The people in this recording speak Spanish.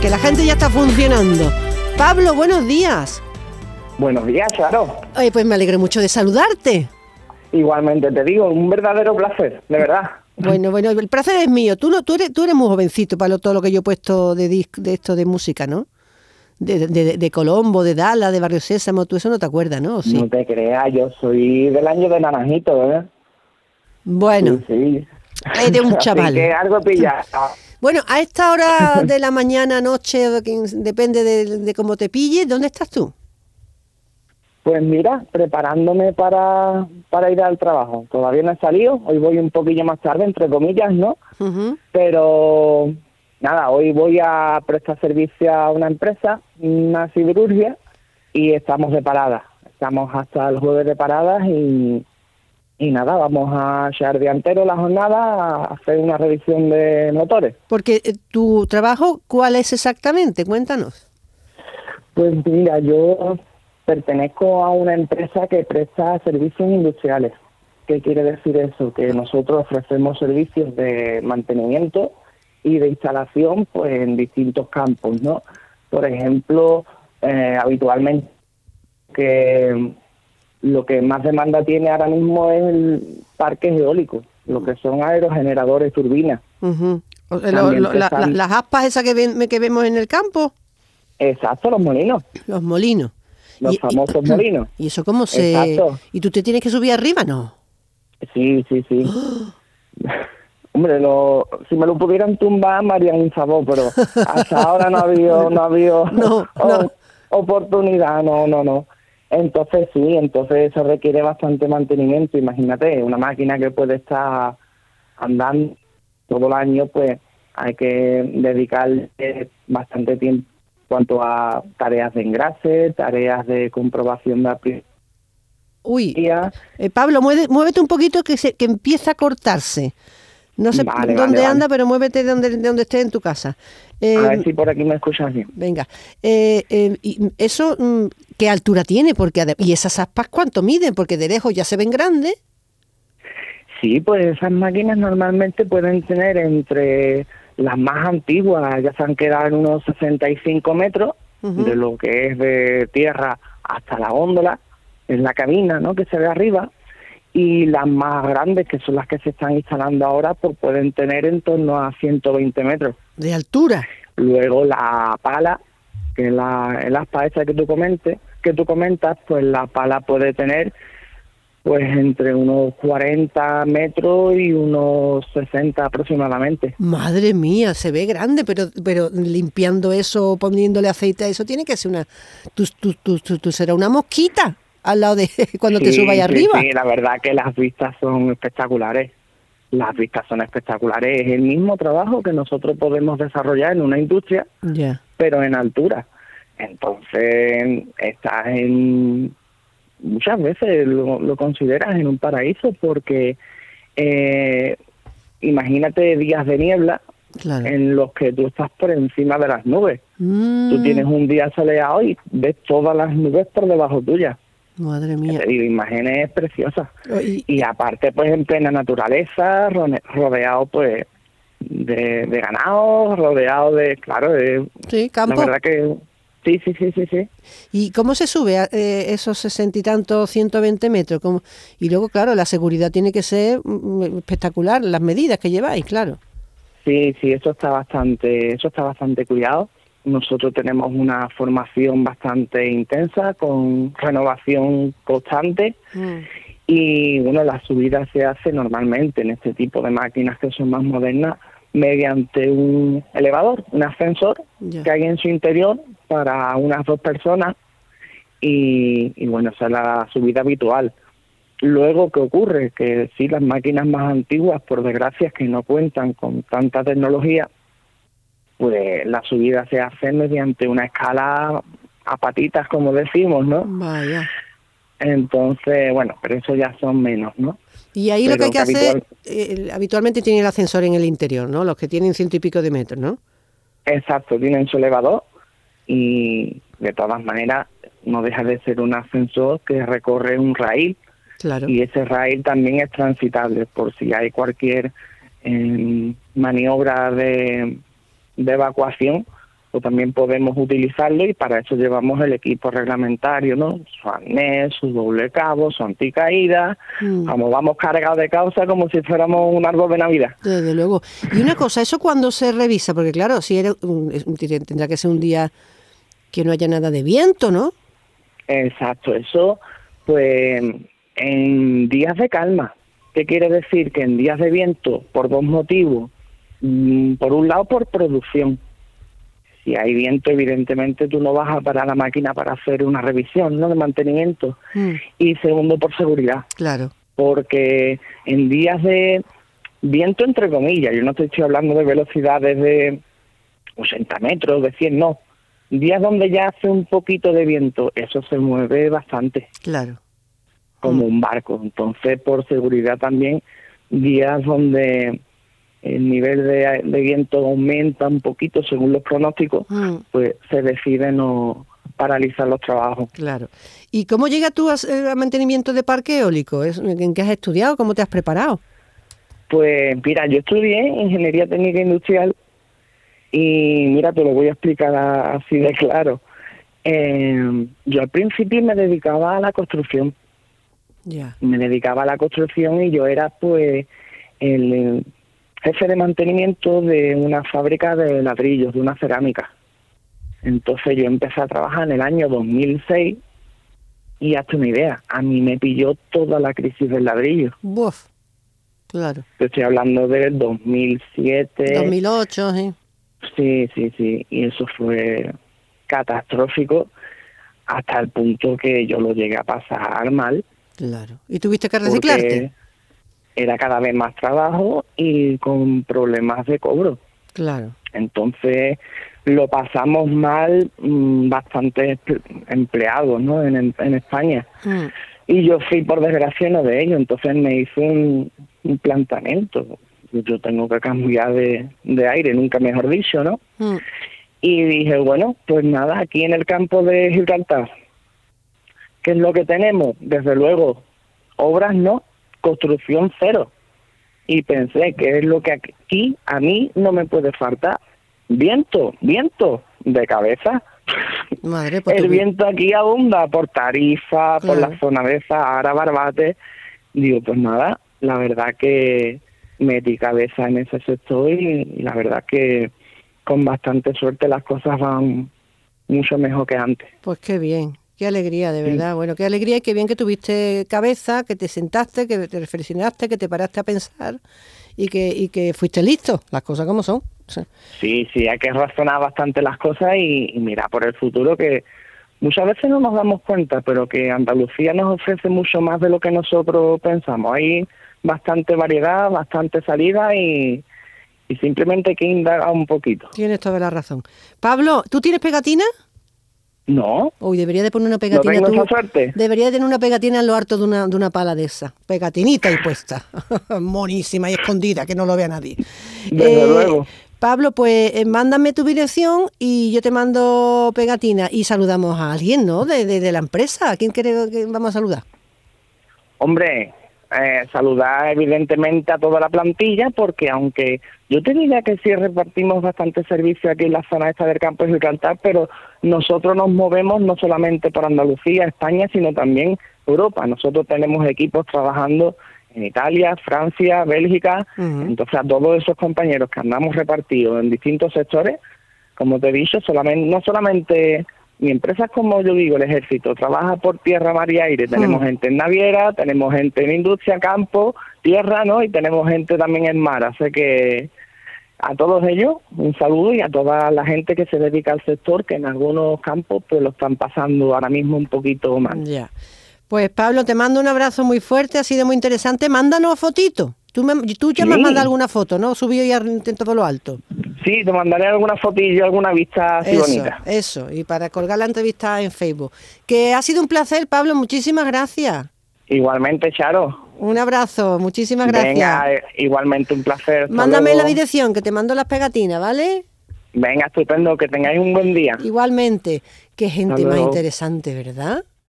que la gente ya está funcionando. Pablo, buenos días. Buenos días, claro. Oye, pues me alegro mucho de saludarte. Igualmente te digo, un verdadero placer, de verdad. Bueno, bueno, el placer es mío. Tú no, tú eres, tú eres muy jovencito para lo- todo lo que yo he puesto de disc, de esto de música, ¿no? De, de, de Colombo, de Dala, de Barrio Sésamo, tú eso no te acuerdas, ¿no? ¿O sí. No te creas, yo soy del año de Naranjito, ¿eh? Bueno, Sí, sí. eres un Así chaval. que algo pilla. Bueno, a esta hora de la mañana, noche, depende de, de cómo te pille, ¿dónde estás tú? Pues mira, preparándome para, para ir al trabajo. Todavía no he salido, hoy voy un poquillo más tarde, entre comillas, ¿no? Pero nada, hoy voy a prestar servicio a una empresa, una siderurgia, y estamos de parada. Estamos hasta el jueves de paradas y, y nada, vamos a echar de entero la jornada a hacer una revisión de motores. Porque eh, tu trabajo, ¿cuál es exactamente? Cuéntanos. Pues mira, yo pertenezco a una empresa que presta servicios industriales. ¿Qué quiere decir eso? Que nosotros ofrecemos servicios de mantenimiento y de instalación pues en distintos campos, ¿no? Por ejemplo, eh, habitualmente que lo que más demanda tiene ahora mismo es el parque eólico, lo que son aerogeneradores, turbinas. O- lo- lo- la- están- la- las aspas esas que, ven- que vemos en el campo, Exacto, los molinos, los molinos. los Y- famosos molinos. ¿Y eso cómo se...? Exacto. ¿Y tú te tienes que subir arriba? No. Sí, sí, sí. Hombre, lo, si me lo pudieran tumbar me harían un favor, pero hasta ahora no ha habido, no ha habido No, no. oportunidad, no, no, no. Entonces sí, entonces eso requiere bastante mantenimiento. Imagínate, una máquina que puede estar andando todo el año, pues hay que dedicarle bastante tiempo en cuanto a tareas de engrase, tareas de comprobación de Uy, aplicación. eh, Pablo, mueve- muévete un poquito que, se, que empieza a cortarse. No sé Vale, dónde vale, anda, vale. pero muévete de donde, de donde estés en tu casa. Eh, A ver si por aquí me escuchas bien. Venga, eh, eh, y eso, mm, ¿qué altura tiene? Porque ¿Y esas aspas cuánto miden? Porque de lejos ya se ven grandes. Sí, pues esas máquinas normalmente pueden tener entre las más antiguas, ya se han quedado en unos 65 metros, Ujú. de lo que es de tierra hasta la góndola, en la cabina, ¿no? Que se ve arriba, y las más grandes, que son las que se están instalando ahora, pues pueden tener en torno a 120 metros. De altura. Luego la pala, que es la, el aspa esa que tú comentes, que tú comentas, pues la pala puede tener pues entre unos 40 metros y unos 60 aproximadamente. Madre mía, se ve grande, pero pero limpiando eso, poniéndole aceite a eso, tiene que ser una... Tú, tú, tú, tú- serás una mosquita al lado de cuando te subas ahí sí, arriba. Sí, la verdad que las vistas son espectaculares. Las vistas son espectaculares. Es el mismo trabajo que nosotros podemos desarrollar en una industria, Ya. pero en altura. Entonces, estás en. Muchas veces lo, lo consideras en un paraíso porque eh, imagínate días de niebla Claro. en los que tú estás por encima de las nubes. Mm, Tú tienes un día soleado y ves todas las nubes por debajo tuya. Madre mía. Digo, imágenes preciosas. Y- Y aparte, pues en plena naturaleza, rodeado pues de, de ganado, rodeado de, claro, de, sí, la campo. verdad que sí, sí, sí, sí, sí. ¿Y cómo se sube a eh, esos sesenta y tantos, 120 metros? ¿Cómo? Y luego, claro, la seguridad tiene que ser mm, espectacular, las medidas que lleváis, claro. Sí, sí, eso está bastante, eso está bastante cuidado. Nosotros tenemos una formación bastante intensa con renovación constante Mm. y bueno, la subida se hace normalmente en este tipo de máquinas que son más modernas mediante un elevador, un ascensor que hay en su interior para unas dos personas y, y bueno, esa es la subida habitual. Luego, ¿qué ocurre? Que sí, las máquinas más antiguas, por desgracia, que no cuentan con tanta tecnología, pues la subida se hace mediante una escala a patitas, como decimos, ¿no? Vaya. Entonces, bueno, pero eso ya son menos, ¿no? Y ahí lo que hay que hacer, habitual- eh, habitualmente tiene el ascensor en el interior, ¿no? Los que tienen ciento y pico de metros, ¿no? Exacto, tienen su elevador y de todas maneras no deja de ser un ascensor que recorre un raíl Claro. y ese raíl también es transitable por si hay cualquier eh, maniobra de, de evacuación, pues también podemos utilizarlo y para eso llevamos el equipo reglamentario, ¿no? Su arnés, su doble cabo, su anticaída, Mm. vamos, vamos cargados de causa como si fuéramos un árbol de Navidad. Desde luego. Y una cosa, ¿eso cuando se revisa? Porque claro, si era tendrá que ser un día que no haya nada de viento, ¿no? Exacto, eso pues en días de calma. ¿Qué quiere decir? Que en días de viento, por dos motivos. Mm, Por un lado, por producción. Si hay viento, evidentemente tú no vas a parar la máquina para hacer una revisión ¿no? de mantenimiento. Mm, Y segundo, por seguridad. claro. Porque en días de viento, entre comillas, yo no te estoy hablando de velocidades de 80 metros, de 100, no. Días donde ya hace un poquito de viento, eso se mueve bastante Claro. como un barco. Entonces, por seguridad también, días donde el nivel de, de viento aumenta un poquito según los pronósticos, Mm, pues se decide no paralizar los trabajos. claro. ¿Y cómo llega tú a, a mantenimiento de parque eólico? ¿Es- ¿En qué has estudiado? ¿Cómo te has preparado? Pues mira, yo estudié ingeniería técnica industrial y mira, te lo voy a explicar así de claro. Eh, yo al principio me dedicaba a la construcción, Ya. me dedicaba a la construcción y yo era pues el eh, jefe de mantenimiento de una fábrica de ladrillos, de una cerámica. Entonces yo empecé a trabajar en el año 2006 y hazte una idea, a mí me pilló toda la crisis del ladrillo. Buf. Claro. Te estoy hablando del 2007. 2008, sí. Sí, sí, sí. Y eso fue catastrófico hasta el punto que yo lo llegué a pasar mal. Claro. ¿Y tuviste que reciclarte? Era cada vez más trabajo y con problemas de cobro. Claro. Entonces lo pasamos mal mm, bastantes empleados ¿no? en, en- en España. Mm, Y yo fui, por desgracia, uno de ellos. Entonces me hice un, un planteamiento. Yo tengo que cambiar de, de aire, nunca mejor dicho, ¿no? mm. Y dije, bueno, pues nada, aquí en el campo de Gibraltar, ¿qué es lo que tenemos? Desde luego, obras no, construcción cero. Y pensé, ¿qué es lo que aquí a mí no me puede faltar? Viento, viento, de cabeza. Madre, pues el viento aquí abunda por Tarifa, por la zona de Sahara, Barbate. Digo, pues nada, la verdad que metí cabeza en ese sector y la verdad que con bastante suerte las cosas van mucho mejor que antes. Pues qué bien, qué alegría, de verdad. Bueno, qué alegría y qué bien que tuviste cabeza, que te sentaste, que te reflexionaste, que te paraste a pensar y que, y que fuiste listo, las cosas como son. Sí, sí, hay que razonar bastante las cosas y, y mirar por el futuro que muchas veces no nos damos cuenta, pero que Andalucía nos ofrece mucho más de lo que nosotros pensamos. Hay bastante variedad, bastante salida y, y simplemente hay que indagar un poquito. tienes toda la razón. Pablo, ¿tú tienes pegatina? No, Uy, debería de poner una no pegatina tengo tú. suerte. Debería de tener una pegatina en lo harto de una, de una pala de esa. Pegatinita y puesta. Monísima y escondida, que no lo vea nadie. Desde luego. Pablo, pues eh, mándame tu dirección y yo te mando pegatina y saludamos a alguien, ¿no? De, de, de la empresa. ¿A quién quiere que vamos a saludar? Hombre, eh, saludar evidentemente a toda la plantilla porque aunque yo te diría que sí repartimos bastante servicio aquí en la zona esta del campo de Gibraltar, pero nosotros nos movemos no solamente por Andalucía, España, sino también Europa. Nosotros tenemos equipos trabajando en Italia, Francia, Bélgica, entonces a todos esos compañeros que andamos repartidos en distintos sectores, como te he dicho, solamente, no solamente mi empresa es como yo digo, el ejército, trabaja por tierra, mar y aire. Tenemos Mm. gente en naviera, tenemos gente en industria, campo, tierra, ¿no? Y tenemos gente también en mar. Así que a todos ellos un saludo y a toda la gente que se dedica al sector, que en algunos campos pues lo están pasando ahora mismo un poquito mal. Ya. Pues Pablo, te mando un abrazo muy fuerte, ha sido muy interesante. Mándanos fotito. Tú, me- tú ya me has Sí. mandado alguna foto, ¿no? Subido ya en todo lo alto. Sí, te mandaré alguna fotillo, alguna vista así eso, bonita. eso. Y para colgar la entrevista en Facebook. Que ha sido un placer, Pablo. Muchísimas gracias. Igualmente, Charo. Un abrazo. Muchísimas gracias. Venga, eh, igualmente un placer. Hasta Mándame la dirección, que te mando las pegatinas, ¿vale? Venga, estupendo, que tengáis un buen día. Igualmente. Qué gente más interesante, ¿verdad?